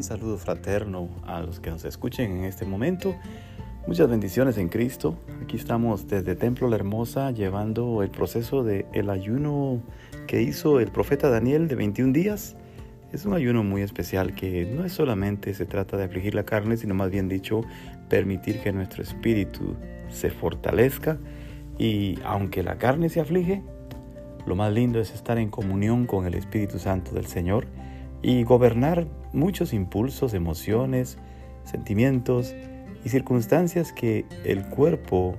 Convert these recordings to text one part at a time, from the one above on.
Un saludo fraterno a los que nos escuchen en este momento. Muchas bendiciones en Cristo. Aquí estamos desde Templo La Hermosa llevando el proceso de el ayuno que hizo el profeta Daniel de 21 días. Es un ayuno muy especial que no es solamente se trata de afligir la carne, sino más bien dicho, permitir que nuestro espíritu se fortalezca y aunque la carne se aflige, lo más lindo es estar en comunión con el Espíritu Santo del Señor y gobernar muchos impulsos, emociones, sentimientos y circunstancias que el cuerpo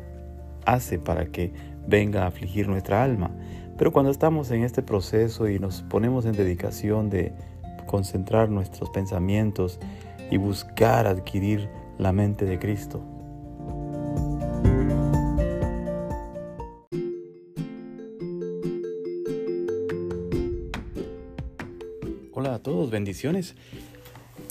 hace para que venga a afligir nuestra alma. Pero cuando estamos en este proceso y nos ponemos en dedicación de concentrar nuestros pensamientos y buscar adquirir la mente de Cristo, Hola a todos, bendiciones.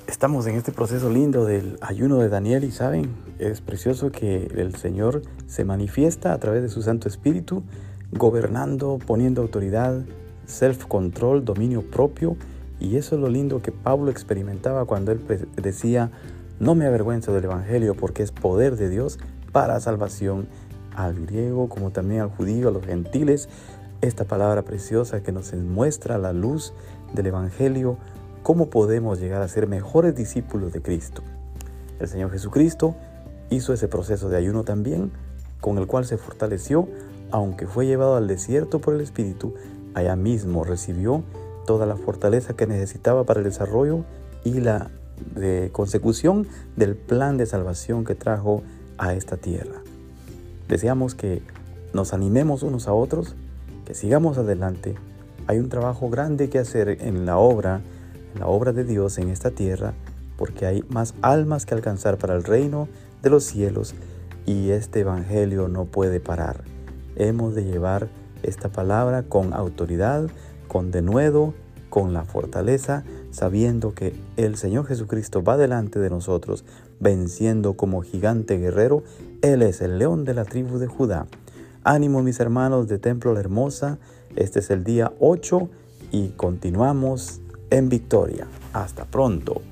Estamos en este proceso lindo del ayuno de Daniel y saben, es precioso que el Señor se manifiesta a través de su Santo Espíritu, gobernando, poniendo autoridad, self-control, dominio propio. Y eso es lo lindo que Pablo experimentaba cuando él decía, no me avergüenzo del Evangelio porque es poder de Dios para salvación al griego como también al judío, a los gentiles. Esta palabra preciosa que nos muestra la luz del Evangelio cómo podemos llegar a ser mejores discípulos de Cristo. El Señor Jesucristo hizo ese proceso de ayuno también, con el cual se fortaleció, aunque fue llevado al desierto por el Espíritu, allá mismo recibió toda la fortaleza que necesitaba para el desarrollo y la consecución del plan de salvación que trajo a esta tierra. Deseamos que nos animemos unos a otros, sigamos adelante hay un trabajo grande que hacer en la obra, en la obra de Dios en esta tierra, porque hay más almas que alcanzar para el reino de los cielos y este Evangelio no puede parar. Hemos de llevar esta palabra con autoridad, con denuedo, con la fortaleza, sabiendo que el Señor Jesucristo va delante de nosotros, venciendo como gigante guerrero. Él es el león de la tribu de Judá. Ánimo mis hermanos de Templo La Hermosa, este es el día 8 y continuamos en victoria. Hasta pronto.